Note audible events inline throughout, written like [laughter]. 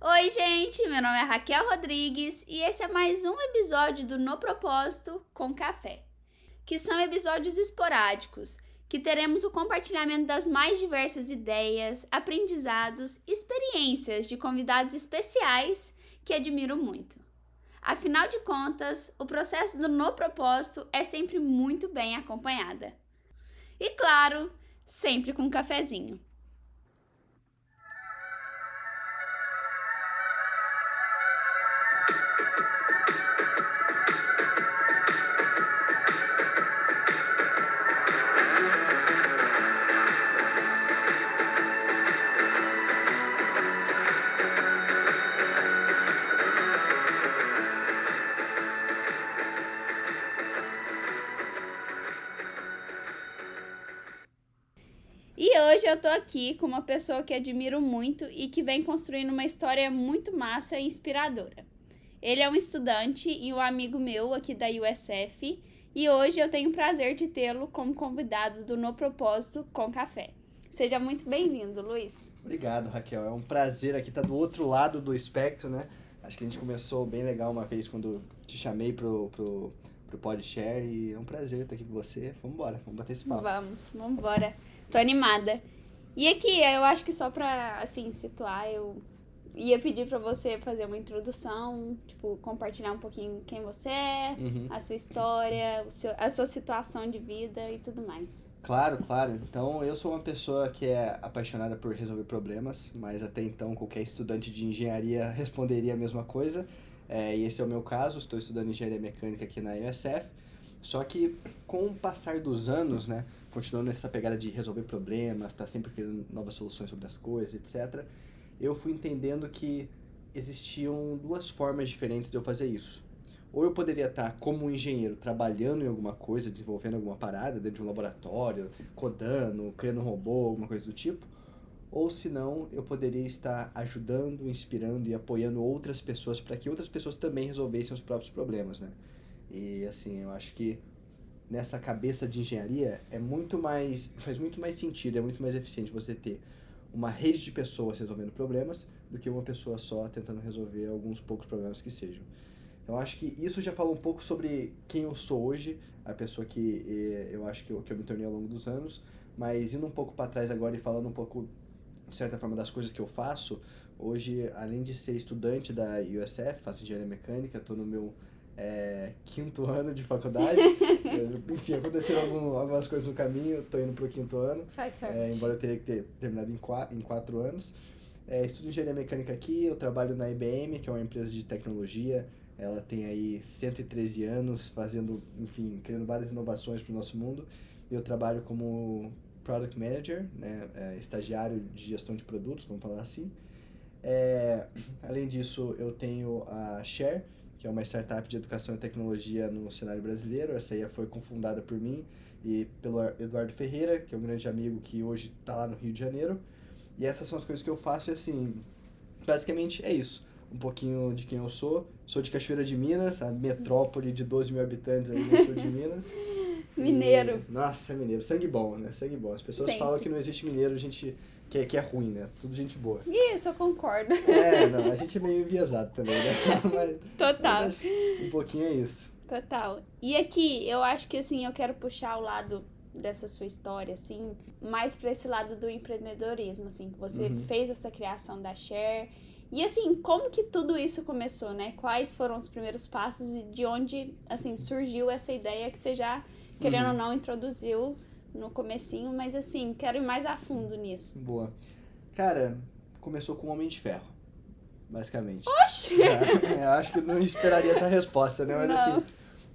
Oi, gente! Meu nome é Raquel Rodrigues e esse é mais um episódio do No Propósito com Café, que são episódios esporádicos que teremos o compartilhamento das mais diversas ideias, aprendizados, experiências de convidados especiais que admiro muito. Afinal de contas, o processo do No Propósito é sempre muito bem acompanhada. E claro, sempre com um cafezinho. Eu tô aqui com uma pessoa que admiro muito e que vem construindo uma história muito massa e inspiradora. Ele é um estudante e um amigo meu aqui da USF e hoje eu tenho o prazer de tê-lo como convidado do No Propósito com Café. Seja muito bem-vindo, Luiz. Obrigado, Raquel. É um prazer aqui estar do outro lado do espectro, né? Acho que a gente começou bem legal uma vez quando te chamei pro, pro, pro PodShare e é um prazer estar aqui com você. Vamos embora, vamos bater esse papo. Vamos, vamos embora. Tô animada. E aqui, eu acho que só pra, assim, situar, eu ia pedir pra você fazer uma introdução, tipo, compartilhar um pouquinho quem você é, Uhum. a sua história, seu, a sua situação de vida e tudo mais. Claro, claro. Então, eu sou uma pessoa que é apaixonada por resolver problemas, mas até então qualquer estudante de engenharia responderia a mesma coisa. É, e esse é o meu caso, estou estudando engenharia mecânica aqui na USF. Só que com o passar dos anos, né, continuando nessa pegada de resolver problemas, estar sempre criando novas soluções sobre as coisas, etc., eu fui entendendo que existiam duas formas diferentes de eu fazer isso. Ou eu poderia estar como um engenheiro trabalhando em alguma coisa, desenvolvendo alguma parada dentro de um laboratório, codando, criando um robô, alguma coisa do tipo. Ou se não, eu poderia estar ajudando, inspirando e apoiando outras pessoas para que outras pessoas também resolvessem os próprios problemas, né? E assim, eu acho que nessa cabeça de engenharia é muito mais faz muito mais sentido, é muito mais eficiente você ter uma rede de pessoas resolvendo problemas do que uma pessoa só tentando resolver alguns poucos problemas que sejam. Então acho que isso já fala um pouco sobre quem eu sou hoje, a pessoa que eh, eu acho que eu, que eu me tornei ao longo dos anos, mas indo um pouco para trás agora e falando um pouco, de certa forma, das coisas que eu faço, hoje, além de ser estudante da USF, faço engenharia mecânica, estou no meu eh, quinto ano de faculdade, [laughs] enfim, aconteceram algum, algumas coisas no caminho, estou indo para o quinto ano, Faz parte. é, embora eu teria que ter terminado em quatro, em quatro anos. É, estudo engenharia mecânica aqui, eu trabalho na IBM, que é uma empresa de tecnologia. Ela tem aí 113 anos, fazendo, enfim, criando várias inovações para o nosso mundo. Eu trabalho como Product Manager, né, é, estagiário de gestão de produtos, vamos falar assim. É, além disso, eu tenho a Share, que é uma startup de educação e tecnologia no cenário brasileiro. Essa aí foi cofundada por mim e pelo Eduardo Ferreira, que é um grande amigo que hoje está lá no Rio de Janeiro. E essas são as coisas que eu faço e assim, basicamente é isso. Um pouquinho de quem eu sou. Sou de Cachoeira de Minas, a metrópole de 12 mil habitantes aí no sul de Minas. [laughs] Mineiro. E, nossa, é mineiro. Sangue bom, né? Sangue bom. As pessoas Sempre. falam que não existe mineiro, a gente que é, que é ruim, né? Tudo gente boa. Isso, eu concordo. É, não, a gente é meio enviesado também, né? [laughs] Mas, Total. mas um pouquinho é isso. Total. E aqui, eu acho que assim, eu quero puxar o lado dessa sua história, assim, mais pra esse lado do empreendedorismo, assim, que você Uhum. fez essa criação da Share. E assim, como que tudo isso começou, né? Quais foram os primeiros passos e de onde, assim, surgiu essa ideia que você já, querendo Uhum. ou não, introduziu no comecinho, mas assim, quero ir mais a fundo nisso. Boa. Cara, começou com Homem de Ferro, basicamente. Oxi! [laughs] É, eu acho que não esperaria essa resposta, né? Mas Não. assim,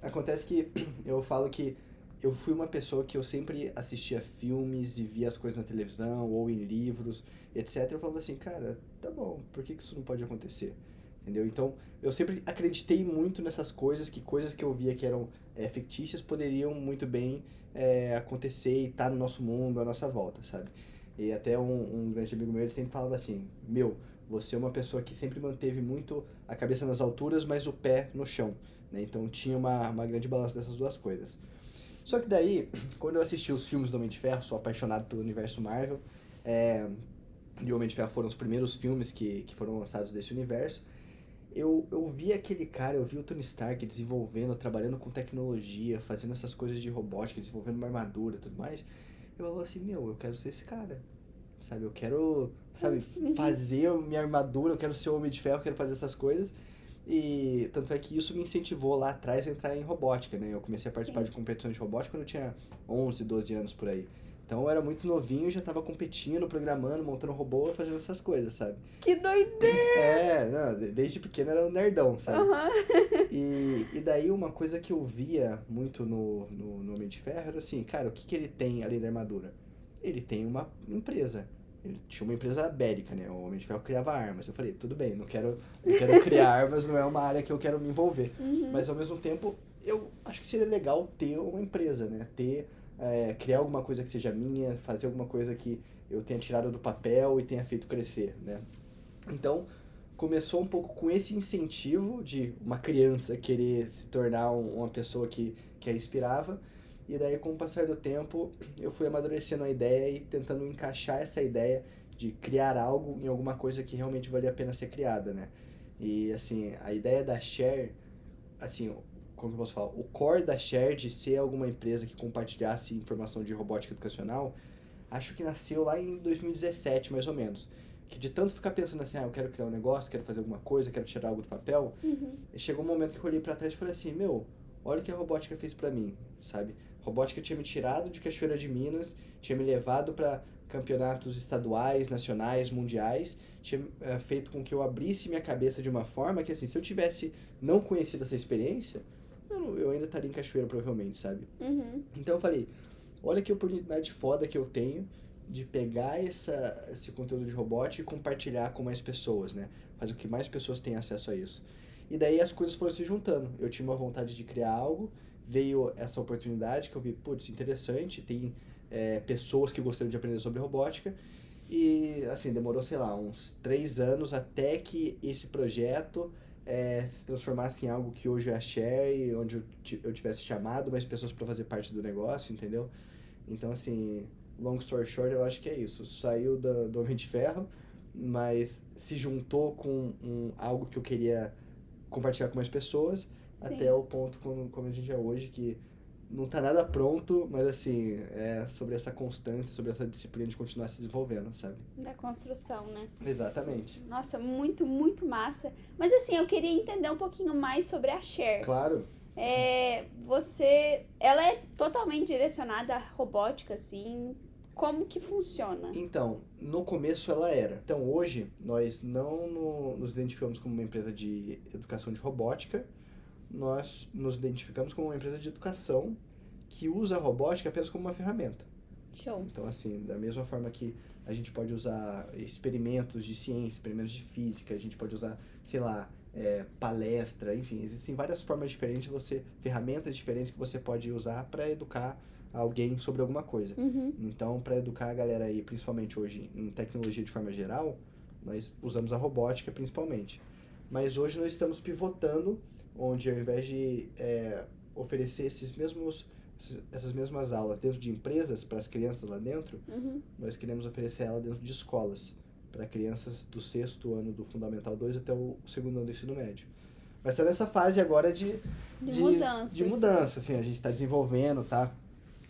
acontece que [clears throat] eu falo que eu fui uma pessoa que eu sempre assistia filmes e via as coisas na televisão ou em livros, etc. Eu falava assim, cara, tá bom, por que que isso não pode acontecer? Entendeu? Então, eu sempre acreditei muito nessas coisas, que coisas que eu via que eram é, fictícias poderiam muito bem é, acontecer e estar no nosso mundo, à nossa volta, sabe? E até um, um grande amigo meu, ele sempre falava assim, meu, você é uma pessoa que sempre manteve muito a cabeça nas alturas, mas o pé no chão, né? Então tinha uma, uma grande balança dessas duas coisas. Só que daí, [clears throat] quando eu assisti os filmes do Homem de Ferro, sou apaixonado pelo universo Marvel, é, de Homem de Ferro foram os primeiros filmes que, que foram lançados desse universo, eu, eu vi aquele cara, eu vi o Tony Stark desenvolvendo, trabalhando com tecnologia, fazendo essas coisas de robótica, desenvolvendo uma armadura e tudo mais. Eu falo assim, meu, eu quero ser esse cara. Sabe, eu quero, sabe, Uhum. fazer minha armadura, eu quero ser Homem de Ferro, eu quero fazer essas coisas. E tanto é que isso me incentivou lá atrás a entrar em robótica, né? Eu comecei a participar Sim. de competições de robótica quando eu tinha 11, 12 anos por aí. Então eu era muito novinho, já tava competindo, programando, montando robô, fazendo essas coisas, sabe? Que doideira! É, não, de- desde pequeno era um nerdão, sabe? Aham. E, e daí uma coisa que eu via muito no, no, no Homem de Ferro era assim, cara, o que, que ele tem além da armadura? Ele tem uma empresa. Ele tinha uma empresa bélica, né? O Homem de Ferro criava armas. Eu falei, tudo bem, não quero, não quero criar [laughs] armas, não é uma área que eu quero me envolver. Uhum. Mas ao mesmo tempo, eu acho que seria legal ter uma empresa, né? Ter, é, criar alguma coisa que seja minha, fazer alguma coisa que eu tenha tirado do papel e tenha feito crescer, né? Então, começou um pouco com esse incentivo de uma criança querer se tornar um- uma pessoa que, que a inspirava. E daí, com o passar do tempo, eu fui amadurecendo a ideia e tentando encaixar essa ideia de criar algo em alguma coisa que realmente valia a pena ser criada, né? E, assim, a ideia da Share, assim, como eu posso falar? O core da Share de ser alguma empresa que compartilhasse informação de robótica educacional, acho que nasceu lá em 2017, mais ou menos. Que de tanto ficar pensando assim, ah, eu quero criar um negócio, quero fazer alguma coisa, quero tirar algo do papel, Uhum. chegou um momento que eu olhei pra trás e falei assim, meu, olha o que a robótica fez pra mim, sabe? A robótica tinha me tirado de Cachoeira de Minas, tinha me levado pra campeonatos estaduais, nacionais, mundiais, tinha eh, feito com que eu abrisse minha cabeça de uma forma que, assim, se eu tivesse não conhecido essa experiência, eu, não- eu ainda estaria em Cachoeira, provavelmente, sabe? Uhum. Então eu falei, olha que oportunidade foda que eu tenho de pegar essa, esse conteúdo de robótica e compartilhar com mais pessoas, né? Fazer com que mais pessoas tenham acesso a isso. E daí as coisas foram se juntando. Eu tinha uma vontade de criar algo, veio essa oportunidade que eu vi, putz, interessante, tem é, pessoas que gostariam de aprender sobre robótica. E assim, demorou, sei lá, uns três anos até que esse projeto é, se transformasse em algo que hoje é a Share, onde eu, ti- eu tivesse chamado mais pessoas para fazer parte do negócio, entendeu? Então, assim, long story short, eu acho que é isso. Saiu do, do Homem de Ferro, mas se juntou com um, algo que eu queria compartilhar com mais pessoas, até o ponto como, como a gente é hoje, que não tá nada pronto, mas assim, é sobre essa constância, sobre essa disciplina de continuar se desenvolvendo, sabe? Da construção, né? Exatamente. Nossa, muito, muito massa. Mas assim, eu queria entender um pouquinho mais sobre a Cher. Claro. É, você, ela é totalmente direcionada à robótica, assim. Como que funciona? Então, no começo ela era. Então, hoje, nós não no- nos identificamos como uma empresa de educação de robótica, nós nos identificamos como uma empresa de educação que usa a robótica apenas como uma ferramenta. Show. Então, assim, da mesma forma que a gente pode usar experimentos de ciência, experimentos de física, a gente pode usar, sei lá, é, palestra, enfim, existem várias formas diferentes, você ferramentas diferentes que você pode usar para educar alguém sobre alguma coisa. Uhum. Então, para educar a galera aí, principalmente hoje em tecnologia de forma geral, nós usamos a robótica principalmente. Mas hoje nós estamos pivotando, onde ao invés de é, oferecer esses mesmos, essas mesmas aulas dentro de empresas para as crianças lá dentro, Uhum. nós queremos oferecer ela dentro de escolas, para crianças do sexto ano do Fundamental 2 até o segundo ano do ensino médio. Mas está nessa fase agora de, De, mudança. de mudança, assim, a gente está desenvolvendo, tá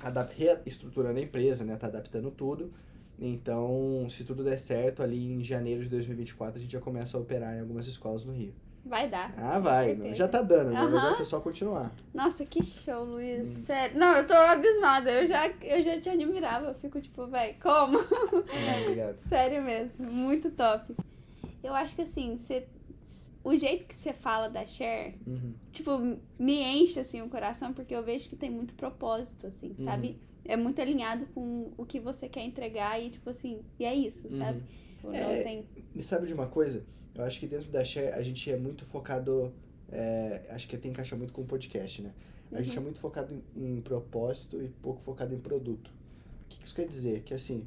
adap- reestruturando a empresa, né, tá adaptando tudo. Então, se tudo der certo, ali em janeiro de 2024 a gente já começa a operar em algumas escolas no Rio. Vai dar. Ah, vai, já tá dando, o Aham. negócio é só continuar. Nossa, que show, Luiz. Hum. Sério. Não, eu tô abismada. Eu já, eu já te admirava. Eu fico tipo, véi, como? Ah, obrigado. [laughs] Sério mesmo. Muito top. Eu acho que assim, você, o jeito que você fala da Cher, Uhum. tipo, me enche assim o coração, porque eu vejo que tem muito propósito, assim, Uhum. sabe? É muito alinhado com o que você quer entregar e, tipo assim, e é isso, sabe? Tipo, não É, tem. E sabe de uma coisa? Eu acho que dentro da Share a gente é muito focado. é, acho que até encaixa muito com o podcast, né? A gente é muito focado em, em propósito e pouco focado em produto. O que, que isso quer dizer? Que assim,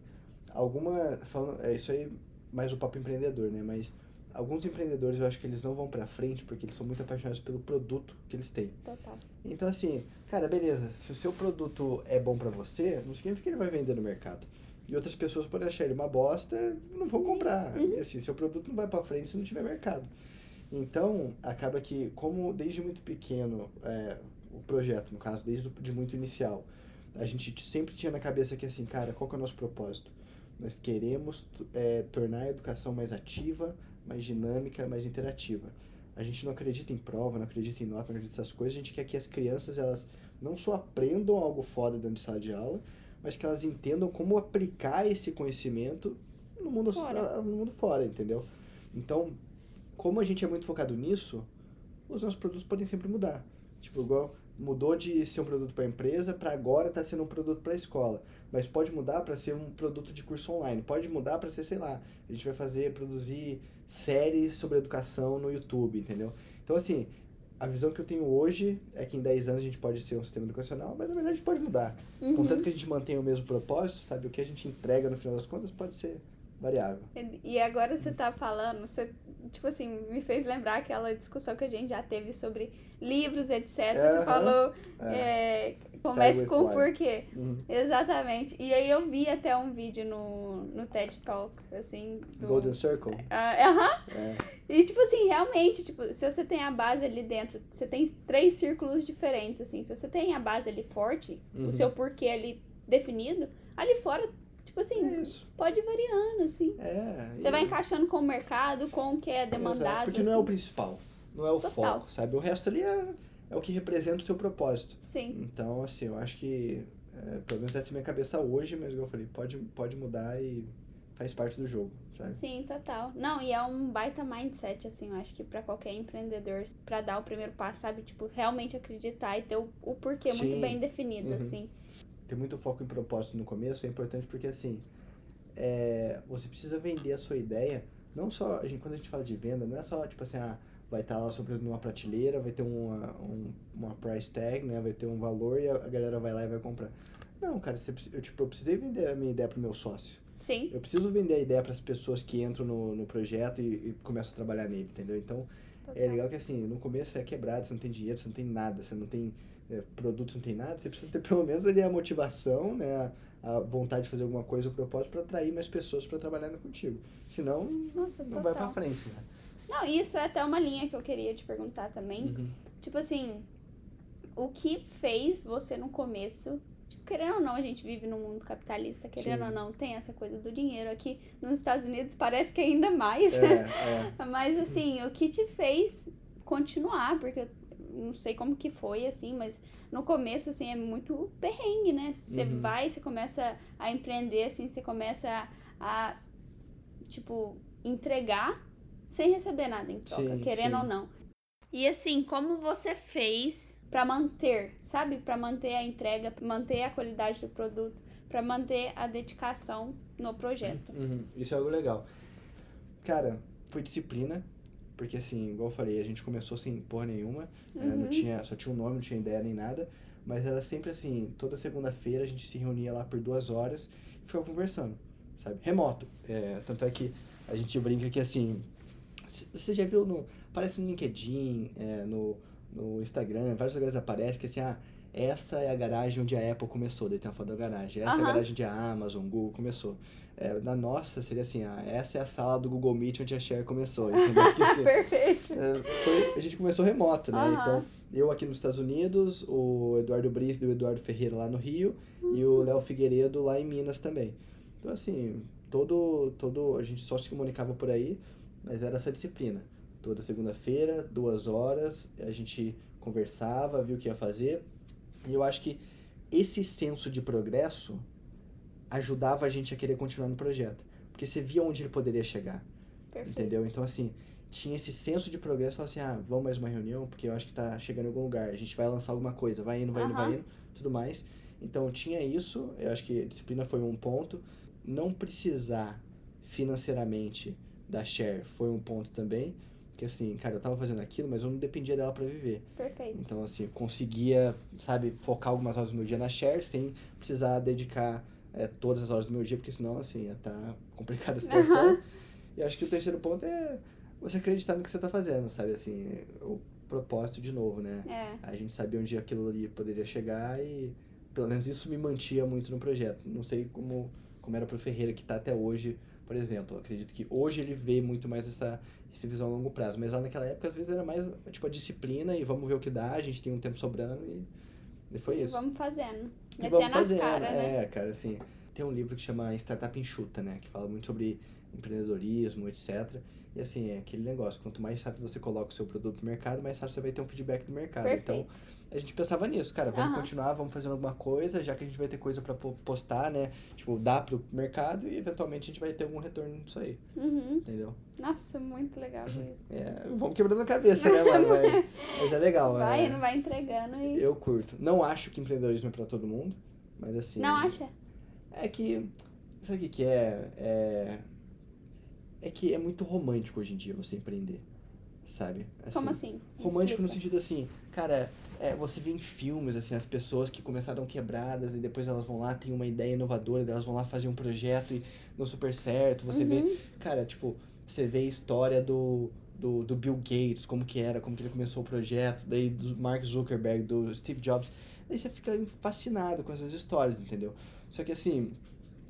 alguma. Falando, é isso aí, mais o papo empreendedor, né? Mas alguns empreendedores eu acho que eles não vão pra frente porque eles são muito apaixonados pelo produto que eles têm. Total. Então, assim, cara, beleza, se o seu produto é bom pra você, não significa que ele vai vender no mercado. E outras pessoas podem achar ele uma bosta não vão comprar. Uhum. E assim, seu produto não vai para frente se não tiver mercado. Então, acaba que, como desde muito pequeno, é, o projeto, no caso, desde de muito inicial, a gente sempre tinha na cabeça que assim, cara, qual que é o nosso propósito? Nós queremos é, tornar a educação mais ativa, mais dinâmica, mais interativa. A gente não acredita em prova, não acredita em nota, não acredita nessas coisas. A gente quer que as crianças, elas não só aprendam algo foda dentro de sala de aula, mas que elas entendam como aplicar esse conhecimento no mundo Fora. no mundo fora, entendeu? Então, como a gente é muito focado nisso, os nossos produtos podem sempre mudar. Tipo, igual mudou de ser um produto para empresa para agora tá sendo um produto para escola, mas pode mudar para ser um produto de curso online, pode mudar para ser, sei lá, a gente vai fazer produzir séries sobre educação no YouTube, entendeu? Então assim, a visão que eu tenho hoje é que em 10 anos a gente pode ser um sistema educacional, mas na verdade pode mudar. Uhum. Contanto que a gente mantenha o mesmo propósito, sabe? O que a gente entrega no final das contas pode ser variável. E agora você tá falando, você, tipo assim, me fez lembrar aquela discussão que a gente já teve sobre livros, etc. Você falou, É. é, comece com o porquê. Uhum. Exatamente. E aí eu vi até um vídeo no, no TED Talk, assim. do- Golden Circle? Ah, Aham. É. E, tipo assim, realmente, tipo, se você tem a base ali dentro, você tem três círculos diferentes, assim. Se você tem a base ali forte, Uhum. o seu porquê ali definido, ali fora, tipo assim, É isso. pode ir variando, assim. É. Você e- vai encaixando com o mercado, com o que é demandado. Exato, porque não é o assim. principal, não é o Total. foco, sabe? O resto ali é, é o que representa o seu propósito. Sim, Então, assim, eu acho que, é, pelo menos essa é a minha cabeça hoje, mas eu falei, pode, pode mudar e faz parte do jogo, sabe? sim, total. Não, e é um baita mindset, assim, eu acho que pra qualquer empreendedor, pra dar o primeiro passo, sabe? Tipo, realmente acreditar e ter o, o porquê muito Sim. bem definido, Uhum. assim. Ter muito foco em propósito no começo é importante porque, assim, é, você precisa vender a sua ideia, não só, a gente, quando a gente fala de venda, não é só, tipo assim, ah, vai estar lá o seu produto numa prateleira, vai ter uma, um, uma price tag, né, vai ter um valor e a, a galera vai lá e vai comprar. Não, cara, você, eu, tipo, eu precisei vender a minha ideia pro meu sócio. Sim, Eu preciso vender a ideia para as pessoas que entram no, no projeto e, e começam a trabalhar nele, entendeu? Então, total. é legal que assim, no começo você é quebrado, você não tem dinheiro, você não tem nada, você não tem é, produto, você não tem nada, você precisa ter pelo menos ali a motivação, né, a, a vontade de fazer alguma coisa, o propósito para atrair mais pessoas para trabalhar contigo. Senão, Nossa, não total. vai para frente, né? Não, isso é até uma linha que eu queria te perguntar também. Uhum. Tipo assim, o que fez você no começo. Tipo, querendo ou não, a gente vive num mundo capitalista, querendo Sim. ou não, tem essa coisa do dinheiro. Aqui nos Estados Unidos parece que ainda mais. É, é. [laughs] Mas assim, o que te fez continuar? Porque eu não sei como que foi, assim, mas no começo, assim, é muito perrengue, né? Você Uhum. vai, você começa a empreender, assim, você começa a, a, tipo, entregar sem receber nada em troca, Sim, querendo sim. ou não. E assim, como você fez pra manter, sabe? Pra manter a entrega, pra manter a qualidade do produto, pra manter a dedicação no projeto. Uhum, Isso é algo legal. Cara, foi disciplina, porque assim, igual eu falei, a gente começou sem porra nenhuma, é, não Uhum. tinha, só tinha um nome, não tinha ideia nem nada, mas era sempre assim, toda segunda-feira a gente se reunia lá por duas horas e ficava conversando, sabe? Remoto. É, tanto é que a gente brinca que assim, você já viu no, aparece no LinkedIn, é, no, no Instagram, vários lugares aparece que assim, ah, essa é a garagem onde a Apple começou, daí tem a foto da garagem. Essa é a garagem onde a Amazon, Google começou. É, na nossa, seria assim, ah, essa é a sala do Google Meet onde a Share começou? [laughs] Porque, assim, Perfeito. é, foi- a gente começou remoto, né? Aham. Então, eu aqui nos Estados Unidos, o Eduardo Brice e o Eduardo Ferreira lá no Rio, e o Léo Figueiredo lá em Minas também. Então, assim, todo, todo, a gente só se comunicava por aí, mas era essa disciplina. Toda segunda-feira, duas horas, a gente conversava, viu o que ia fazer, e eu acho que esse senso de progresso ajudava a gente a querer continuar no projeto. Porque você via onde ele poderia chegar. Perfeito. Entendeu? Então, assim, tinha esse senso de progresso, falava assim, ah, vamos mais uma reunião, porque eu acho que tá chegando em algum lugar, a gente vai lançar alguma coisa, vai indo, vai indo, vai indo, tudo mais. Então, tinha isso, eu acho que disciplina foi um ponto. Não precisar financeiramente da share foi um ponto também, que assim, cara, eu tava fazendo aquilo, mas eu não dependia dela para viver. Perfeito. Então, assim, eu conseguia, sabe, focar algumas horas do meu dia na share sem precisar dedicar é, todas as horas do meu dia, porque senão, assim, ia estar complicada a situação. Aham. E acho que o terceiro ponto é você acreditar no que você tá fazendo, sabe, assim, o propósito de novo, né? É. A gente sabia onde aquilo ali poderia chegar e pelo menos isso me mantia muito no projeto. Não sei como como era pro Ferreira, que tá até hoje, por exemplo. Eu acredito que hoje ele vê muito mais essa, essa visão a longo prazo. Mas lá naquela época, às vezes, era mais, tipo, a disciplina e vamos ver o que dá, a gente tem um tempo sobrando e, e foi isso. Vamos fazendo. E Metendo vamos fazendo. caras, né? É, cara, assim, tem um livro que chama Startup Enxuta, né? Que fala muito sobre empreendedorismo, etc. E assim, é aquele negócio, quanto mais rápido você coloca o seu produto no mercado, mais rápido você vai ter um feedback do mercado. Perfeito. Então, a gente pensava nisso, cara, vamos Aham. continuar, vamos fazendo alguma coisa, já que a gente vai ter coisa pra po- postar, né? Tipo, dar pro mercado e eventualmente a gente vai ter algum retorno disso aí, Uhum. entendeu? Nossa, muito legal [laughs] isso. É, vamos quebrando a cabeça, né, mano? Mas, mas é legal. Vai, é, não vai entregando e. Eu curto. Não acho que empreendedorismo é pra todo mundo, mas assim. Não acha? É que. Sabe o que, que é? é? É que é muito romântico hoje em dia você empreender. Sabe? Como assim? Romântico no Explica. sentido assim, cara, é, você vê em filmes, assim, as pessoas que começaram quebradas e depois elas vão lá, tem uma ideia inovadora, elas vão lá fazer um projeto e não super certo. Você vê, Uhum. cara, tipo, você vê a história do, do, do Bill Gates, como que era, como que ele começou o projeto, daí do Mark Zuckerberg, do Steve Jobs. Daí você fica fascinado com essas histórias, entendeu? Só que assim,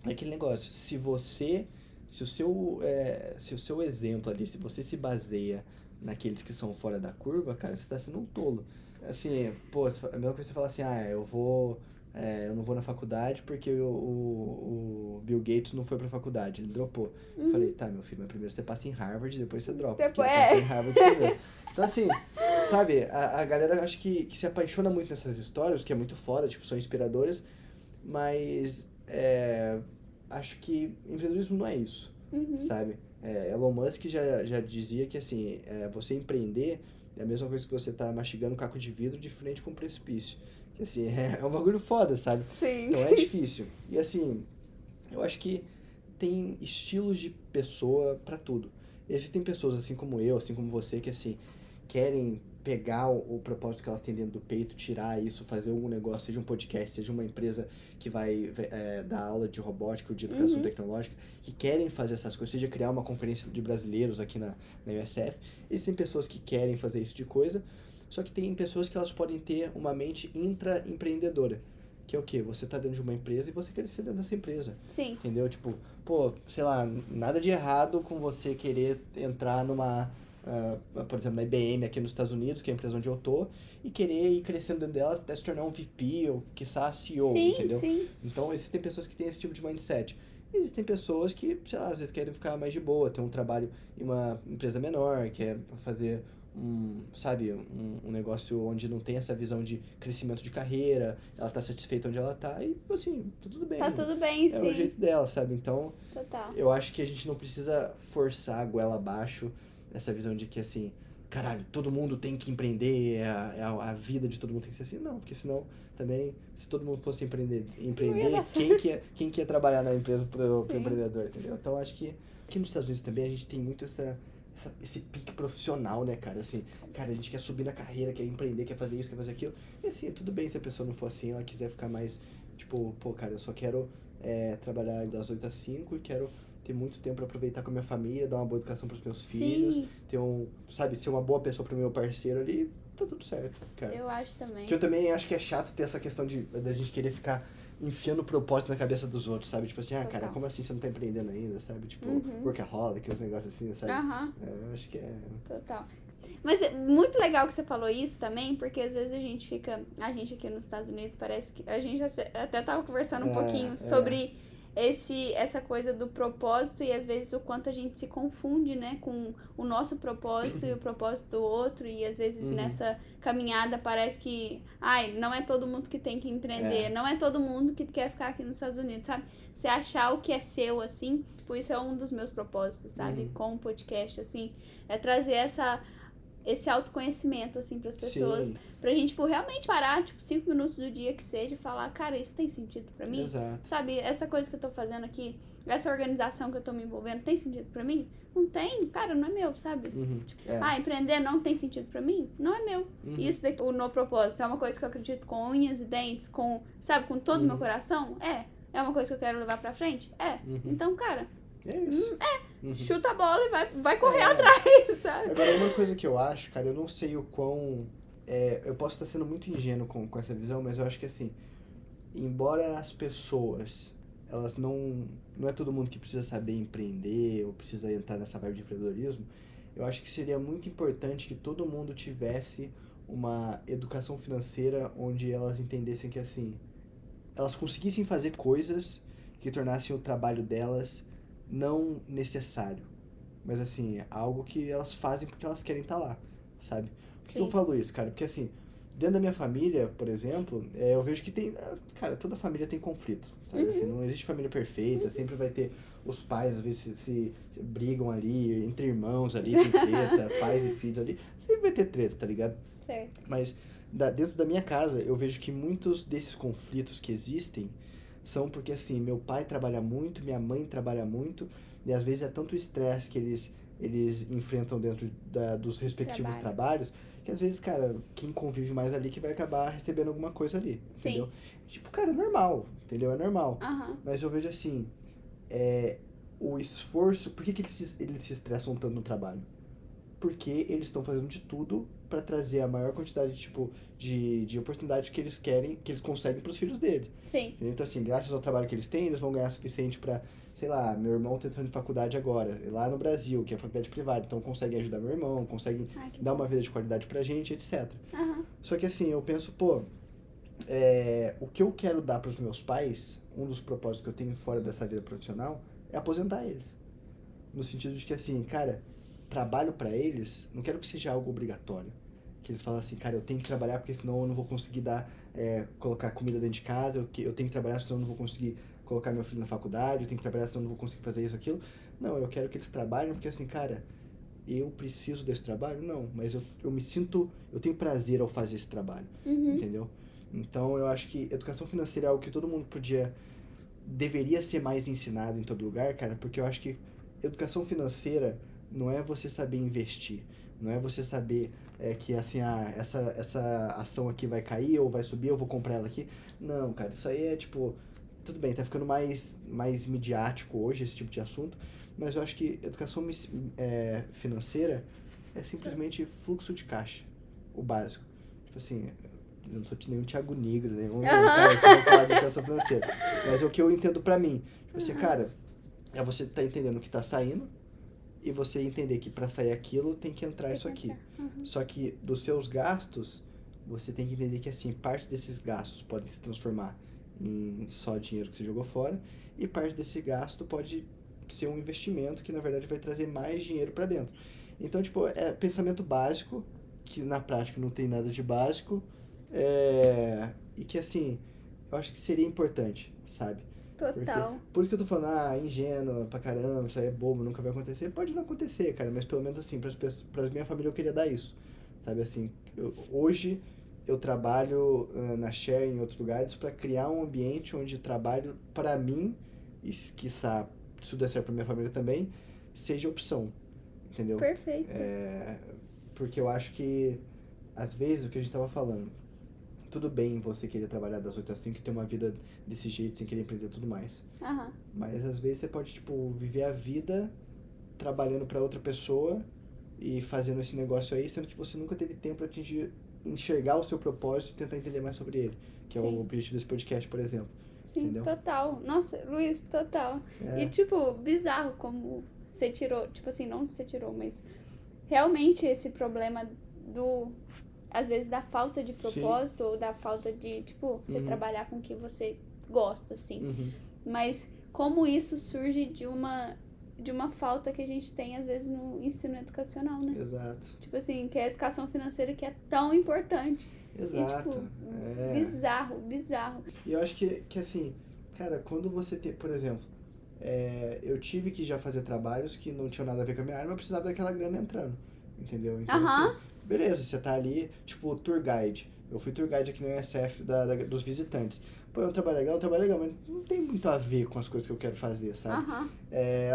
é aquele negócio, se você, se o seu, é, se o seu exemplo ali, se você se baseia naqueles que são fora da curva, cara, você tá sendo um tolo. Assim, pô, a mesma coisa que você falar assim, ah, eu vou, é, eu não vou na faculdade porque o, o, o Bill Gates não foi pra faculdade, ele dropou. Eu Uhum. falei, tá, meu filho, mas primeiro você passa em Harvard, depois você dropa. Depois- é. Harvard. [laughs] Então, assim, sabe, a, a galera acho que, que se apaixona muito nessas histórias, que é muito foda, tipo, são inspiradoras, mas é, acho que empreendedorismo não é isso, Uhum. sabe? É, Elon Musk já, já dizia que, assim, é, você empreender é a mesma coisa que você tá mastigando um caco de vidro de frente com um precipício. Que, assim, é, [laughs] é um bagulho foda, sabe? Sim. Então é difícil. E assim, eu acho que tem estilos de pessoa pra tudo. Existem pessoas assim como eu, assim como você, que assim, querem pegar o, o propósito que elas têm dentro do peito, tirar isso, fazer algum negócio, seja um podcast, seja uma empresa que vai é, dar aula de robótica ou de educação Uhum. tecnológica, que querem fazer essas coisas, seja criar uma conferência de brasileiros aqui na, na USF. Existem pessoas que querem fazer tipo de coisa, só que tem pessoas que elas podem ter uma mente intraempreendedora. Que é o quê? Você tá dentro de uma empresa e você quer ser dentro dessa empresa. Sim. Entendeu? Tipo, pô, sei lá, nada de errado com você querer entrar numa, ah, por exemplo, na IBM aqui nos Estados Unidos, que é a empresa onde eu tô, e querer ir crescendo dentro delas até se tornar um VP ou, quiçá, CEO, sim, entendeu? sim. Então, existem pessoas que têm esse tipo de mindset. E Existem pessoas que, sei lá, às vezes querem ficar mais de boa, ter um trabalho em uma empresa menor, quer fazer um, sabe, um, um negócio onde não tem essa visão de crescimento de carreira, ela tá satisfeita onde ela tá e, assim, tá tudo bem. Tá tudo bem, É sim. o jeito dela, sabe? Então, Total. eu acho que a gente não precisa forçar a goela abaixo essa visão de que, assim, caralho, todo mundo tem que empreender, é a, é a, a vida de todo mundo tem que ser assim. Não, porque senão também, se todo mundo fosse empreender, empreender quem, que ia, quem que ia trabalhar na empresa pro, pro empreendedor, entendeu? Então, acho que aqui nos Estados Unidos também a gente tem muito essa, essa- esse pique profissional, né, cara? Assim, cara, a gente quer subir na carreira, quer empreender, quer fazer isso, quer fazer aquilo. E assim, tudo bem se a pessoa não for assim, ela quiser ficar mais, tipo, pô, cara, eu só quero é, trabalhar das 8 às 5 e quero ter muito tempo pra aproveitar com a minha família, dar uma boa educação pros meus filhos, Sim, ter um, sabe, ser uma boa pessoa pro meu parceiro ali, tá tudo certo, cara. eu acho também. Que eu também acho que é chato ter essa questão de da gente querer ficar enfiando propósito na cabeça dos outros, sabe? Tipo assim, ah, cara, como assim você não tá empreendendo ainda, sabe? Tipo, Uhum. workaholic, os negócios assim, sabe? Aham. É, eu acho que é. Total. Mas é muito legal que você falou isso também, porque às vezes a gente fica. A gente aqui nos Estados Unidos parece que. A gente até até tava conversando um É, pouquinho é. Esse, essa coisa do propósito e às vezes o quanto a gente se confunde, né, com o nosso propósito e o propósito do outro. E às vezes Uhum. nessa caminhada parece que. Ai, não é todo mundo que tem que empreender, É. não é todo mundo que quer ficar aqui nos Estados Unidos, sabe? Você achar o que é seu, assim. Tipo, isso é um dos meus propósitos, sabe? Uhum. Com o podcast, assim. É trazer essa esse autoconhecimento, assim, pras pessoas. Sim, Pra gente, tipo, realmente parar, tipo, cinco minutos do dia que seja e falar, cara, isso tem sentido pra mim? exato. Sabe, essa coisa que eu tô fazendo aqui, essa organização que eu tô me envolvendo, tem sentido pra mim? Não tem? Cara, não é meu, sabe? Uhum. É. Ah, empreender não tem sentido pra mim? Não é meu. Uhum. Isso daqui, o no propósito, é uma coisa que eu acredito com unhas e dentes, com, sabe, com todo o meu Uhum. coração? É. É uma coisa que eu quero levar pra frente? É. Uhum. Então, cara, É isso. Uhum. chuta a bola e vai, vai correr É. atrás, [laughs] sabe? Agora, uma coisa que eu acho, cara, eu não sei o quão. é, eu posso estar sendo muito ingênuo com, com essa visão, mas eu acho que assim, embora as pessoas elas não. Não é todo mundo que precisa saber empreender ou precisa entrar nessa vibe de empreendedorismo. Eu acho que seria muito importante que todo mundo tivesse uma educação financeira onde elas entendessem que assim elas conseguissem fazer coisas que tornassem o trabalho delas não necessário, mas assim, algo que elas fazem porque elas querem estar lá, sabe? Por que eu falo isso, cara? Porque assim, dentro da minha família, por exemplo, é, eu vejo que tem. Cara, toda família tem conflito. Sabe? Uhum. Assim, não existe família perfeita, uhum. sempre vai ter os pais, às vezes, se, se, se, brigam ali, entre irmãos ali, tem treta, [laughs] pais e filhos ali. Sempre vai ter treta, tá ligado? Certo. Mas da, dentro da minha casa, eu vejo que muitos desses conflitos que existem são porque, assim, meu pai trabalha muito, minha mãe trabalha muito, e às vezes é tanto estresse que eles, eles enfrentam dentro da, dos respectivos Trabalho. trabalhos que às vezes, cara, quem convive mais ali que vai acabar recebendo alguma coisa ali, Sim. entendeu? Tipo, cara, é normal, entendeu? É normal. Mas eu vejo assim, é, o esforço, por que, que eles, se, eles se estressam tanto no trabalho? Porque eles estão fazendo de tudo para trazer a maior quantidade tipo, de, de oportunidade que eles querem, que eles conseguem para os filhos dele. Sim. Então, assim, graças ao trabalho que eles têm, eles vão ganhar suficiente para sei lá, meu irmão tá entrando em faculdade agora, lá no Brasil, que é faculdade privada, então conseguem ajudar meu irmão, conseguem dar uma vida de qualidade pra gente, etc. Uhum. Só que assim, eu penso, pô, é, o que eu quero dar pros meus pais, um dos propósitos que eu tenho fora dessa vida profissional, é aposentar eles. No sentido de que assim, cara, trabalho para eles, não quero que seja algo obrigatório. Que eles falam assim, cara, eu tenho que trabalhar porque senão eu não vou conseguir dar, é, colocar comida dentro de casa, eu, eu tenho que trabalhar senão eu não vou conseguir colocar meu filho na faculdade, eu tenho que trabalhar, senão eu não vou conseguir fazer isso, aquilo. Não, eu quero que eles trabalhem, porque assim, cara, eu preciso desse trabalho? Não, mas eu, eu me sinto, eu tenho prazer ao fazer esse trabalho, uhum. entendeu? Então eu acho que educação financeira é algo que todo mundo podia, deveria ser mais ensinado em todo lugar, cara, porque eu acho que educação financeira não é você saber investir, não é você saber é, que assim, ah, essa, essa ação aqui vai cair ou vai subir, eu vou comprar ela aqui. Não, cara, isso aí é tipo, tudo bem, tá ficando mais, mais midiático hoje esse tipo de assunto, mas eu acho que educação é, financeira é simplesmente fluxo de caixa, o básico. Tipo assim, eu não sou nenhum Thiago Negro, né? Vamos [laughs] cara, falar de educação financeira. Mas é o que eu entendo pra mim. Tipo assim, cara, é você tá entendendo o que tá saindo e você entender que para sair aquilo tem que entrar isso aqui. Uhum. Só que dos seus gastos, você tem que entender que assim, parte desses gastos podem se transformar em só dinheiro que você jogou fora, e parte desse gasto pode ser um investimento que na verdade vai trazer mais dinheiro para dentro. Então, tipo, é pensamento básico, que na prática não tem nada de básico, é... e que assim, eu acho que seria importante, sabe? Total. Porque, por isso que eu tô falando, ah, ingênuo pra caramba, isso aí é bobo, nunca vai acontecer. Pode não acontecer, cara, mas pelo menos assim, pra, pra minha família eu queria dar isso. Sabe assim, eu, hoje eu trabalho uh, na Share em outros lugares para criar um ambiente onde trabalho para mim e quiçá se der certo para minha família também seja opção entendeu perfeito é, porque eu acho que às vezes o que a gente estava falando tudo bem você querer trabalhar das 8 às 5 e ter uma vida desse jeito sem querer empreender tudo mais uhum. mas às vezes você pode tipo viver a vida trabalhando para outra pessoa e fazendo esse negócio aí sendo que você nunca teve tempo para atingir enxergar o seu propósito e tentar entender mais sobre ele, que é Sim. o objetivo desse podcast, por exemplo. Sim, Entendeu? total. Nossa, Luiz, total. É. E, tipo, bizarro como você tirou, tipo assim, não você tirou, mas realmente esse problema do, às vezes, da falta de propósito Sim. ou da falta de, tipo, você uhum. trabalhar com o que você gosta, assim. Uhum. Mas como isso surge de uma de uma falta que a gente tem, às vezes, no ensino educacional, né? Exato. Tipo assim, que é a educação financeira que é tão importante. Exato. E, tipo, é. bizarro, bizarro. E eu acho que, que assim, cara, quando você tem, por exemplo, é, eu tive que já fazer trabalhos que não tinham nada a ver com a minha área, mas eu precisava daquela grana entrando. Entendeu? Então, uh -huh. assim, beleza, você tá ali, tipo, tour guide. Eu fui tour guide aqui no ESF da, da, dos visitantes pô, é um trabalho legal, é um trabalho legal, mas não tem muito a ver com as coisas que eu quero fazer, sabe? Uhum. É,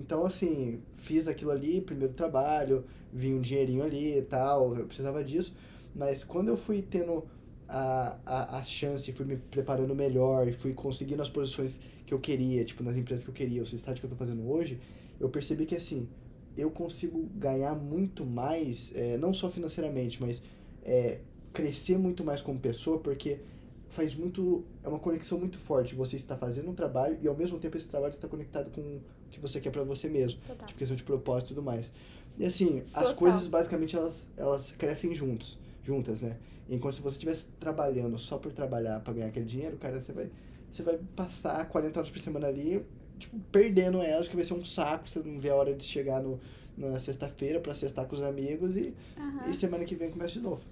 então, assim, fiz aquilo ali, primeiro trabalho, vi um dinheirinho ali e tal, eu precisava disso, mas quando eu fui tendo a, a, a chance, fui me preparando melhor e fui conseguindo as posições que eu queria, tipo, nas empresas que eu queria, o estágio que eu tô fazendo hoje, eu percebi que, assim, eu consigo ganhar muito mais, é, não só financeiramente, mas é, crescer muito mais como pessoa, porque faz muito. É uma conexão muito forte. Você está fazendo um trabalho e ao mesmo tempo esse trabalho está conectado com o que você quer para você mesmo. Total. Tipo, questão de propósito e tudo mais. E assim, as Total. coisas basicamente elas, elas crescem juntos, juntas, né? Enquanto se você estivesse trabalhando só por trabalhar para ganhar aquele dinheiro, cara, você vai, você vai passar 40 horas por semana ali, tipo, perdendo elas, que vai ser um saco, você não vê a hora de chegar no, na sexta-feira para sextar com os amigos e, Aham. e semana que vem começa de novo.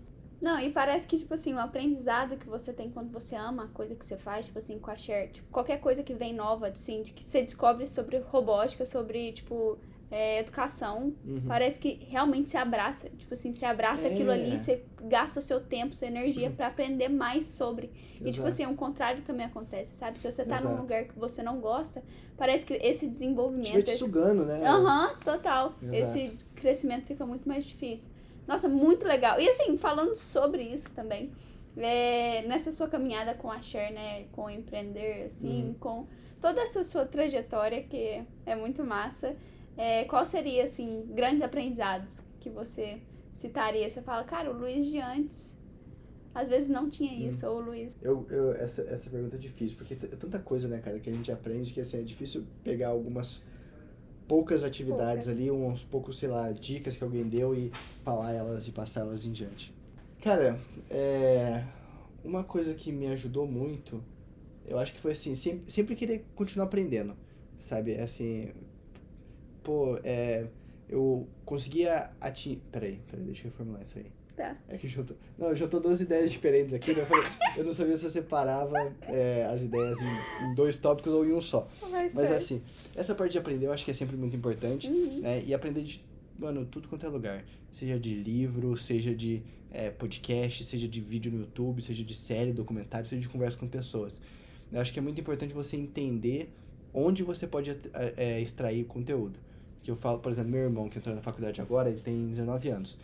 Não, e parece que, tipo assim, o aprendizado que você tem quando você ama a coisa que você faz, tipo assim, com a Cher, tipo, qualquer coisa que vem nova, assim, de que você descobre sobre robótica, sobre, tipo, é, educação, Uhum. parece que realmente se abraça. Tipo assim, você abraça É. aquilo ali, você gasta seu tempo, sua energia pra aprender mais sobre. E, tipo Exato. assim, o contrário também acontece, sabe? Se você tá num Exato. lugar que você não gosta, parece que esse desenvolvimento. te esse- sugando, né? Aham, total. Exato. Esse crescimento fica muito mais difícil. Nossa, muito legal. E assim, falando sobre isso também, é, nessa sua caminhada com a Cher, né, com empreender, assim, Uhum. com toda essa sua trajetória, que é muito massa, é, qual seria, assim, grandes aprendizados que você citaria? Você fala, cara, o Luiz de antes, às vezes não tinha Hum. isso, ou o Luiz... Eu, eu, essa, essa pergunta é difícil, porque é tanta coisa, né, cara, que a gente aprende que assim, é difícil pegar algumas poucas atividades Poucas. ali, uns poucos, sei lá, dicas que alguém deu e falar elas e passar elas em diante. Cara, é, uma coisa que me ajudou muito, eu acho que foi assim, sempre, sempre querer continuar aprendendo, sabe? Assim, pô, é, eu conseguia atingir... Peraí, peraí, deixa eu reformular isso aí. Tá. É que juntou. Não, eu juntou duas ideias diferentes aqui, né? Eu, falei, eu não sabia se eu separava é, as ideias em, em dois tópicos ou em um só. Mas, Mas assim, essa parte de aprender eu acho que é sempre muito importante, Uhum. né? E aprender de, mano, tudo quanto é lugar. Seja de livro, seja de é, podcast, seja de vídeo no YouTube, seja de série, documentário, seja de conversa com pessoas. Eu acho que é muito importante você entender onde você pode é, é, extrair conteúdo. Que eu falo, por exemplo, meu irmão que entrou na faculdade agora, ele tem 19 anos.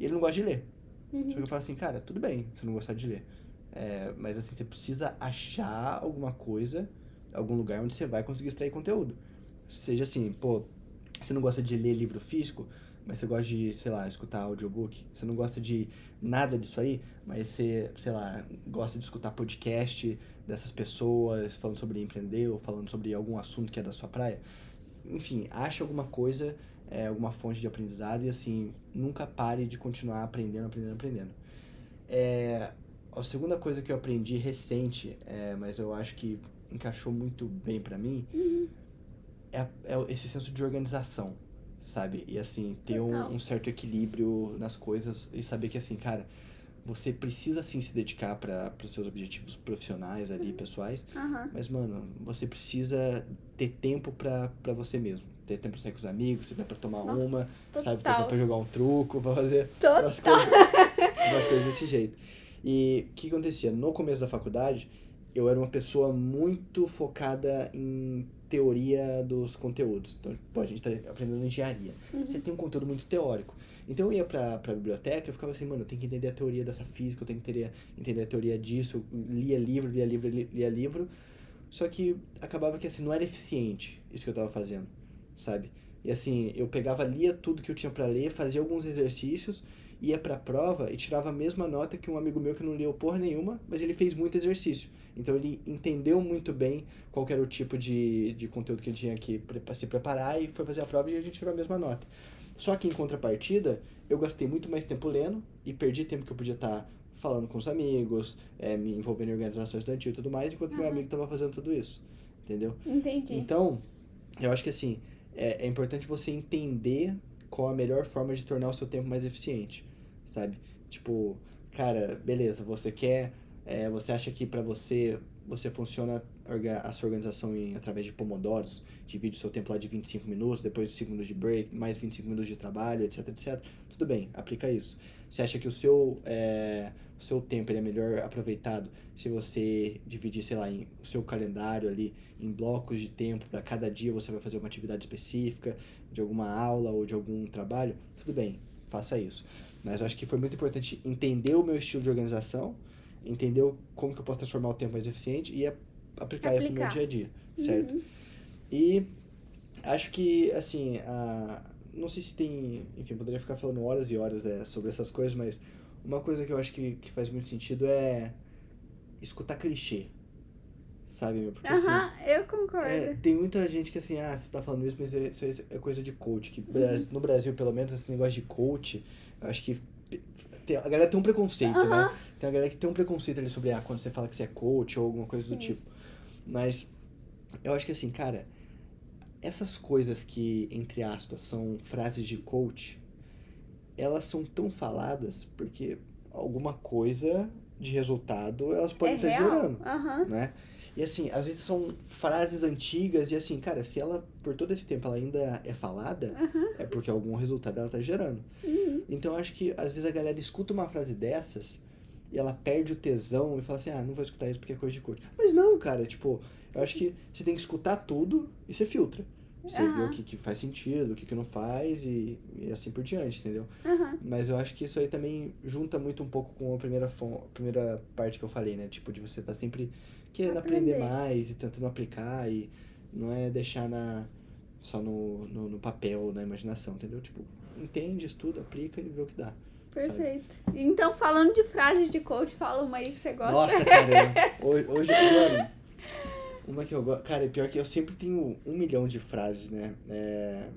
E ele não gosta de ler. Uhum. Só que eu falo assim, cara, tudo bem se não gostar de ler. É, mas assim, você precisa achar alguma coisa, algum lugar onde você vai conseguir extrair conteúdo. Seja assim, pô, você não gosta de ler livro físico, mas você gosta de, sei lá, escutar audiobook. Você não gosta de nada disso aí, mas você, sei lá, gosta de escutar podcast dessas pessoas falando sobre empreender ou falando sobre algum assunto que é da sua praia. Enfim, acha alguma coisa é, alguma fonte de aprendizado e assim, nunca pare de continuar aprendendo, aprendendo, aprendendo. É, a segunda coisa que eu aprendi recente, é, mas eu acho que encaixou muito bem pra mim, Uhum. é, é esse senso de organização, sabe? E assim, ter um, um certo equilíbrio nas coisas e saber que assim, cara, você precisa sim se dedicar para os seus objetivos profissionais ali, pessoais, Aham. mas, mano, você precisa ter tempo pra, pra você mesmo. Ter tempo pra sair com os amigos, ter tempo pra tomar Nossa, uma, sabe? Ter total. tempo pra jogar um truco, pra fazer Total. umas coisas, umas coisas desse jeito. E o que acontecia? No começo da faculdade, eu era uma pessoa muito focada em teoria dos conteúdos. Então, pô, a gente tá aprendendo engenharia. Uhum. Você tem um conteúdo muito teórico. Então eu ia pra, pra biblioteca eu ficava assim, mano, eu tenho que entender a teoria dessa física, eu tenho que entender, entender a teoria disso, eu lia livro, lia livro, li- lia livro. Só que acabava que assim, não era eficiente isso que eu tava fazendo, sabe? E assim, eu pegava, lia tudo que eu tinha pra ler, fazia alguns exercícios, ia pra prova e tirava a mesma nota que um amigo meu que não leu porra nenhuma, mas ele fez muito exercício. Então ele entendeu muito bem qual era o tipo de, de conteúdo que ele tinha que se preparar e foi fazer a prova e a gente tirou a mesma nota. Só que em contrapartida, eu gastei muito mais tempo lendo e perdi tempo que eu podia estar falando com os amigos, eh, me envolvendo em organizações estudantil e tudo mais, enquanto meu Aham. amigo estava fazendo tudo isso. Entendeu? Entendi. Então, eu acho que assim, é, é importante você entender qual a melhor forma de tornar o seu tempo mais eficiente, sabe? Tipo, cara, beleza, você quer, é, você acha que pra você, você funciona a sua organização em, através de pomodoros, divide o seu tempo lá de 25 minutos, depois de 5 minutos de break, mais 25 minutos de trabalho, etc, etc. Tudo bem, aplica isso. Você acha que o seu, é, o seu tempo ele é melhor aproveitado se você dividir, sei lá, em, o seu calendário ali em blocos de tempo, para cada dia você vai fazer uma atividade específica, de alguma aula ou de algum trabalho, tudo bem, faça isso. Mas eu acho que foi muito importante entender o meu estilo de organização, entender como que eu posso transformar o tempo mais eficiente e a- aplicar, isso no meu Aplicar. dia a dia, certo? Uhum. E acho que, assim, a... não sei se tem. Enfim, poderia ficar falando horas e horas é, sobre essas coisas, mas uma coisa que eu acho que, que faz muito sentido é escutar clichê. Sabe, meu? Porque assim. eu concordo. É, tem muita gente que assim, ah, você tá falando isso, mas isso aí é coisa de coach. Que Uhum. No Brasil, pelo menos, esse negócio de coach, eu acho que tem- a galera tem um preconceito, né? Tem a galera que tem um preconceito ali sobre, ah, quando você fala que você é coach ou alguma coisa do Sim. tipo. Mas eu acho que assim, cara, essas coisas que, entre aspas, são frases de coach, elas são tão faladas porque alguma coisa de resultado elas podem é estar real. gerando Aham. né? E assim, às vezes são frases antigas e assim, cara, se ela por todo esse tempo ela ainda é falada, é porque algum resultado ela tá gerando. Uhum. Então eu acho que às vezes a galera escuta uma frase dessas e ela perde o tesão e fala assim: "Ah, não vou escutar isso porque é coisa de coach". Mas não, cara, tipo, eu acho que você tem que escutar tudo e você filtra. Você vê Aham. o que, que faz sentido, o que, que não faz e, e assim por diante, entendeu? Aham. Mas eu acho que isso aí também junta muito um pouco com a primeira, primeira parte que eu falei, né? Tipo, de você estar sempre querendo aprender. Aprender. mais e tentando aplicar e não é deixar na, só no, no, no papel, na imaginação, entendeu? Tipo, entende, estuda, aplica e vê o que dá. Perfeito. Então, falando de frases de coach, fala uma aí que você gosta. Nossa, [laughs] cara, hoje, hoje, mano, uma que eu gosto. Cara, pior que eu sempre tenho um milhão de frases, né? É,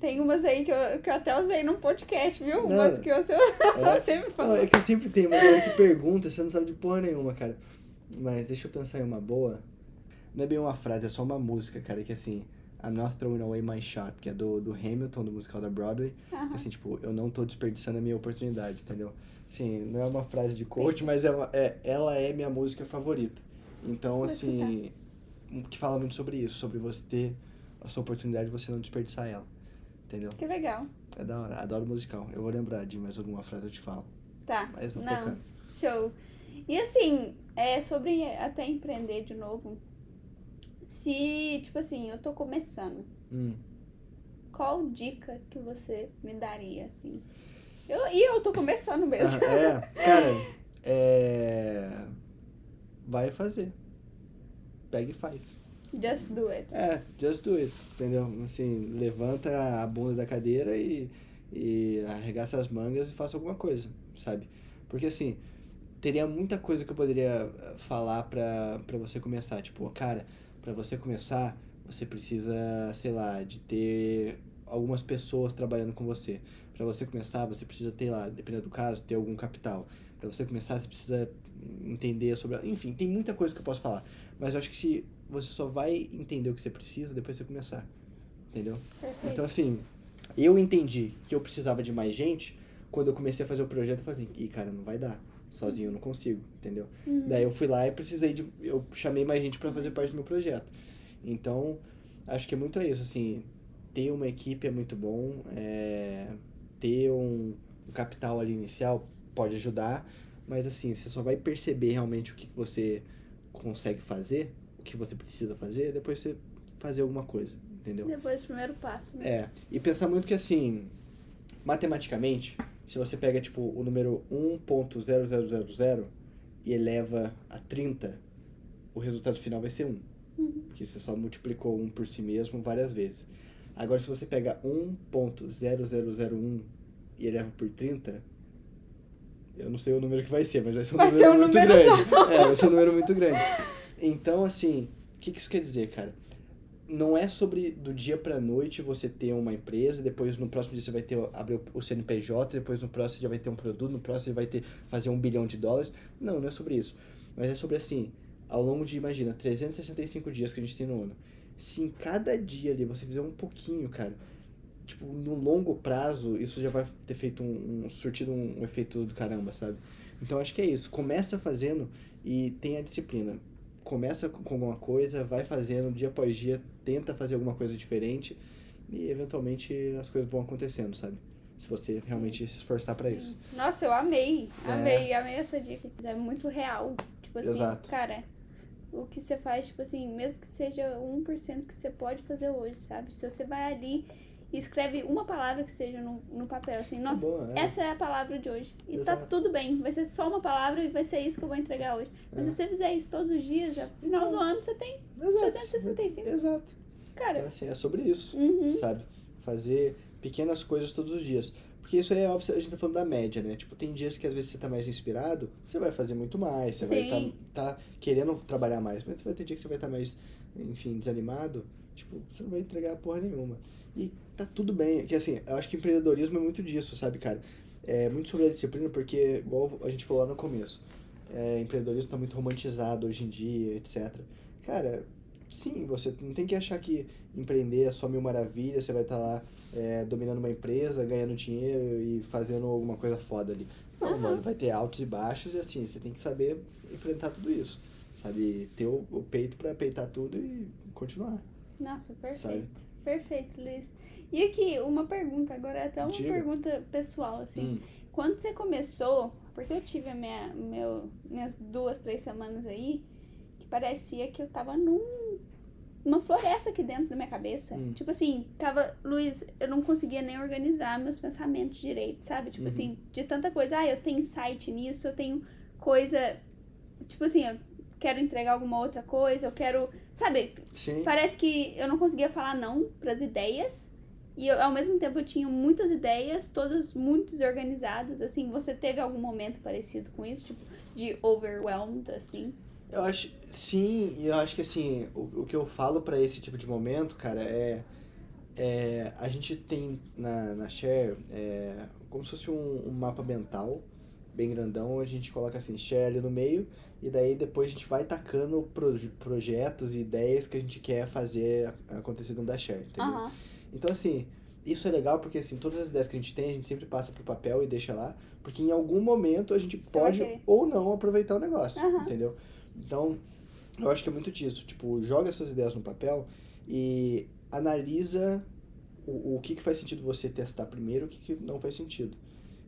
Tem umas aí que eu, que eu até usei num podcast, viu? Não. Umas que você, é, [laughs] Não, falou. é que eu sempre tenho, mas na hora que pergunta, você não sabe de porra nenhuma, cara. Mas deixa eu pensar em uma boa. Não é bem uma frase, é só uma música, cara, que assim, I'm not throwing away my shot, que é do, do Hamilton, do musical da Broadway. Aham. Assim, tipo, eu não tô desperdiçando a minha oportunidade, entendeu? Sim, não é uma frase de coach, mas é, uma- é ela é minha música favorita. Então, Vou assim, que fala muito sobre isso, sobre você ter a sua oportunidade e você não desperdiçar ela. Entendeu? Que legal. É da hora, adoro musical. Eu vou lembrar de mais alguma frase eu te falo. Tá. Mas vou Não. tocando. Show. E assim, é sobre até empreender de novo. Se, tipo assim, eu tô começando, Hum. qual dica que você me daria, assim? Eu, e eu tô começando mesmo. Ah, é, [laughs] cara, é. Vai fazer. Pega e faz. Just do it. É, just do it, entendeu? Assim, levanta a bunda da cadeira e, e arregaça as mangas e faça alguma coisa, sabe? Porque assim, teria muita coisa que eu poderia eh, falar pra, pra você começar. Tipo, cara, pra você começar, você precisa, sei lá, de ter algumas pessoas trabalhando com você. Pra você começar, você precisa ter lá, dependendo do caso, ter algum capital. Pra você começar, você precisa entender sobre. Enfim, tem muita coisa que eu posso falar. Mas eu acho que se você só vai entender o que você precisa depois você começar. Entendeu? Perfeito. Então, assim, eu entendi que eu precisava de mais gente. Quando eu comecei a fazer o projeto, eu falei assim: ih, cara, não vai dar. Sozinho eu não consigo, entendeu? Uhum. Daí eu fui lá e precisei de. Eu chamei mais gente pra fazer parte do meu projeto. Então, acho que é muito isso, assim. Ter uma equipe é muito bom. é, ter um, um capital ali inicial pode ajudar. Mas, assim, você só vai perceber realmente o que que você consegue fazer, o que você precisa fazer, depois você fazer alguma coisa, entendeu? Depois, primeiro passo, né? É, e pensar muito que assim, matematicamente, se você pega tipo o número 1.0000 e eleva a 30, o resultado final vai ser 1. Uhum. Porque você só multiplicou 1 por si mesmo várias vezes. Agora, se você pega 1.0001 e eleva por 30, eu não sei o número que vai ser, mas vai ser um Vai número ser um muito número grande. só. É, vai ser um número muito grande. Então, assim, o que, que isso quer dizer, cara? Não é sobre do dia pra noite você ter uma empresa, depois no próximo dia você vai ter abrir o- CNPJ, depois no próximo já vai ter um produto, no próximo vai ter fazer um bilhão de dólares. Não, não é sobre isso. Mas é sobre assim, ao longo de, imagina, 365 dias que a gente tem no ano. Se em cada dia ali você fizer um pouquinho, cara, tipo, no longo prazo, isso já vai ter feito um, um surtido um, um efeito do caramba, sabe? Então acho que é isso. Começa fazendo e tenha disciplina. Começa com alguma coisa, vai fazendo dia após dia, tenta fazer alguma coisa diferente e eventualmente as coisas vão acontecendo, sabe? Se você realmente se esforçar pra isso. Nossa, eu amei. É. Amei, amei essa dica. É muito real. Tipo assim, Exato. cara, o que você faz, tipo assim, mesmo que seja 1% que você pode fazer hoje, sabe? Se você vai ali e escreve uma palavra que seja no, no papel, assim, nossa, boa, é. essa é a palavra de hoje. E Exato. tá tudo bem. Vai ser só uma palavra e vai ser isso que eu vou entregar hoje. Mas É. se você fizer isso todos os dias, no final do ano você tem. Exato. 365. Exato. Então, Cara, assim, é sobre isso, uhum. sabe? Fazer pequenas coisas todos os dias. Porque isso aí é óbvio, a gente tá falando da média, né? Tipo, tem dias que às vezes você tá mais inspirado, você vai fazer muito mais, você vai Sim. estar tá, tá querendo trabalhar mais, mas vai ter dia que você vai estar mais, enfim, desanimado, tipo, você não vai entregar porra nenhuma. E tá tudo bem, que assim, eu acho que empreendedorismo é muito disso, sabe, cara? É muito sobre a disciplina, porque, igual a gente falou lá no começo, é, empreendedorismo tá muito romantizado hoje em dia, etc. Cara, sim, você não tem que achar que empreender é só mil maravilhas, você vai estar lá é, dominando uma empresa, ganhando dinheiro e fazendo alguma coisa foda ali. Não, Uhum. mano, vai ter altos e baixos e assim, você tem que saber enfrentar tudo isso. Sabe, ter o, o peito pra peitar tudo e continuar. Nossa, perfeito. Sabe? Perfeito, Luiz. E aqui, uma pergunta, agora é até uma Diga. pergunta pessoal, assim. Hum, Quando você começou, porque eu tive a minha, meu, minhas duas, três semanas aí, que parecia que eu tava num, numa floresta aqui dentro da minha cabeça. Hum. Tipo assim, tava, Luiz, eu não conseguia nem organizar meus pensamentos direito, sabe? Tipo Uhum. assim, de tanta coisa, ah, eu tenho insight nisso, eu tenho coisa, tipo assim, eu quero entregar alguma outra coisa, eu quero, sabe? sim. Parece que eu não conseguia falar não pras ideias. E eu, ao mesmo tempo eu tinha muitas ideias, todas muito desorganizadas. Assim, você teve algum momento parecido com isso? Tipo, de overwhelmed, assim? Eu acho, sim, e eu acho que assim, o, o que eu falo pra esse tipo de momento, cara, é, é a gente tem na, na Share é, como se fosse um, um mapa mental bem grandão, a gente coloca assim, Share ali no meio, e daí depois a gente vai tacando proje- projetos e ideias que a gente quer fazer acontecer dentro da Share, entendeu? Aham. Então, assim, isso é legal porque, assim, todas as ideias que a gente tem, a gente sempre passa pro papel e deixa lá, porque em algum momento a gente vai pode ou não aproveitar o negócio, Aham. entendeu? Então, eu acho que é muito disso. Tipo, joga suas ideias no papel e analisa o, o que, que faz sentido você testar primeiro e o que, que não faz sentido.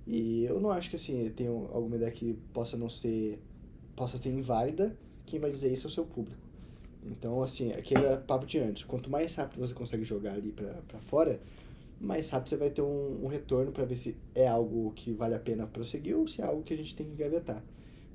E eu não acho que, assim, tenho alguma ideia que possa não ser... possa ser inválida. Quem vai dizer isso é o seu público. Então, assim, aquele papo de antes. Quanto mais rápido você consegue jogar ali pra fora, mais rápido você vai ter um, um retorno pra ver se é algo que vale a pena prosseguir ou se é algo que a gente tem que engavetar.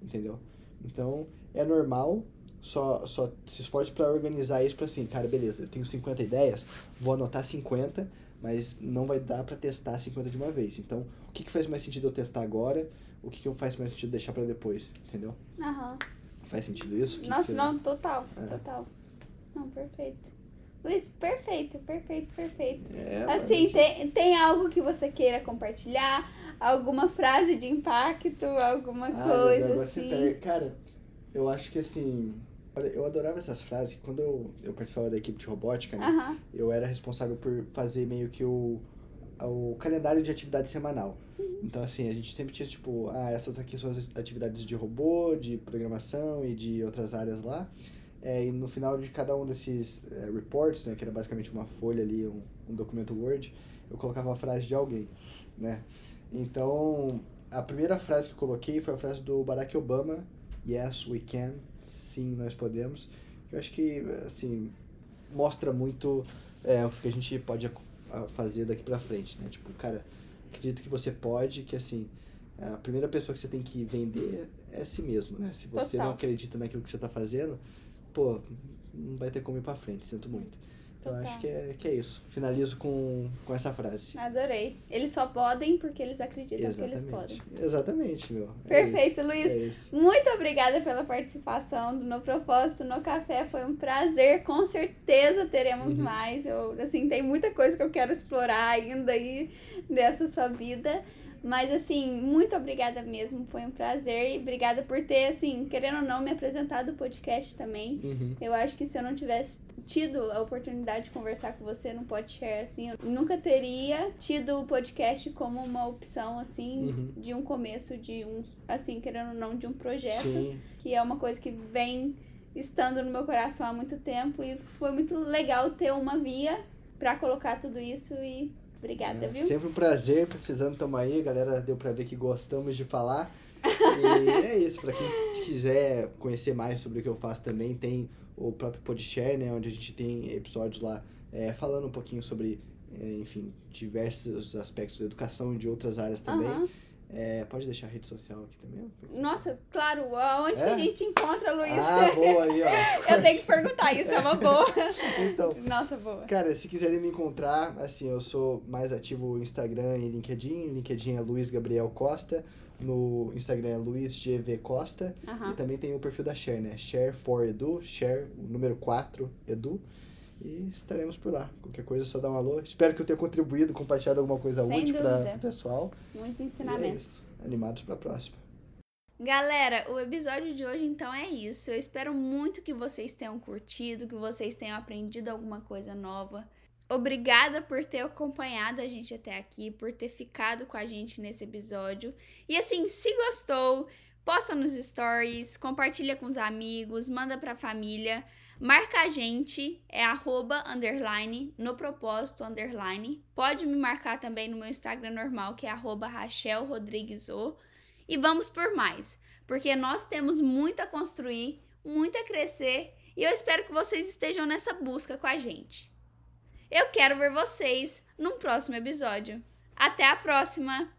Entendeu? Então, é normal, só, só se esforce pra organizar isso pra assim, cara, beleza, eu tenho 50 ideias, vou anotar 50, mas não vai dar pra testar 50 de uma vez. Então, o que, que faz mais sentido eu testar agora? O que, que faz mais sentido deixar pra depois? Entendeu? Aham. Faz sentido isso? Que que Nossa, você- não, total, É. total. Não, perfeito. Luiz, perfeito, perfeito, perfeito. É, Assim, tem, tem algo que você queira compartilhar? Alguma frase de impacto? Alguma Ah, coisa assim? tá- Cara, eu acho que assim. Olha, eu adorava essas frases. Quando eu, eu participava da equipe de robótica, né? Eu era responsável por fazer meio que o, o calendário de atividade semanal. Então, assim, a gente sempre tinha, tipo, ah, essas aqui são as atividades de robô, de programação e de outras áreas lá. É, e no final de cada um desses é, reports, né, que era basicamente uma folha ali, um, um documento Word, eu colocava uma frase de alguém, né? Então, a primeira frase que eu coloquei foi a frase do Barack Obama, Yes, we can. Sim, nós podemos. Eu acho que, assim, mostra muito é, o que a gente pode a- fazer daqui pra frente, né? Tipo, cara, acredito que você pode, que assim, a primeira pessoa que você tem que vender é si mesmo, né? Se você Total. não acredita naquilo que você tá fazendo, pô, não vai ter como ir pra frente, sinto muito. Então Total. acho que é, que é isso. Finalizo com, com essa frase. Adorei. Eles só podem porque eles acreditam que eles podem. Exatamente. Exatamente, meu. É Perfeito, isso. Luiz. É isso. Muito obrigada pela participação do No Propósito no Café. Foi um prazer. Com certeza teremos Uhum. mais. Eu, assim, tem muita coisa que eu quero explorar ainda aí [laughs] dessa sua vida. Mas, assim, muito obrigada mesmo. Foi um prazer. E obrigada por ter, assim, querendo ou não, me apresentado o podcast também. Uhum. Eu acho que se eu não tivesse tido a oportunidade de conversar com você no Podshare, assim, eu nunca teria tido o podcast como uma opção, assim, Uhum. de um começo de um, assim, querendo ou não, de um projeto, Sim. que é uma coisa que vem estando no meu coração há muito tempo e foi muito legal ter uma via pra colocar tudo isso e obrigada, É, viu? Sempre um prazer, precisando tamo aí, galera, deu pra ver que gostamos de falar. [laughs] E é isso, pra quem quiser conhecer mais sobre o que eu faço também, tem o próprio Podshare, né, onde a gente tem episódios lá é, falando um pouquinho sobre, é, enfim, diversos aspectos da educação e de outras áreas também. Aham. É, pode deixar a rede social aqui também? Nossa, claro, onde É? que a gente encontra, Luiz? Ah, boa aí, ó. [laughs] Eu tenho que perguntar, isso é uma boa. Então, Nossa, boa. Cara, se quiserem me encontrar, assim, eu sou mais ativo no Instagram e LinkedIn. LinkedIn é Luiz Gabriel Costa. No Instagram é Luiz GV Costa. E Aham. também tem o perfil da Share, né? Share for Edu, Share, o número 4, Edu. E estaremos por lá. Qualquer coisa é só dá um alô. Espero que eu tenha contribuído, compartilhado alguma coisa Sem útil para o pessoal. Muitos é ensinamentos. isso. Animados para a próxima. Galera, o episódio de hoje então é isso. Eu espero muito que vocês tenham curtido, que vocês tenham aprendido alguma coisa nova. Obrigada por ter acompanhado a gente até aqui, por ter ficado com a gente nesse episódio. E assim, se gostou, posta nos stories, compartilha com os amigos, manda pra família. Marca a gente, é arroba, underline, no propósito, underline. Pode me marcar também no meu Instagram normal, que é arroba Rachel Rodrigues O. E vamos por mais, porque nós temos muito a construir, muito a crescer, e eu espero que vocês estejam nessa busca com a gente. Eu quero ver vocês num próximo episódio. Até a próxima!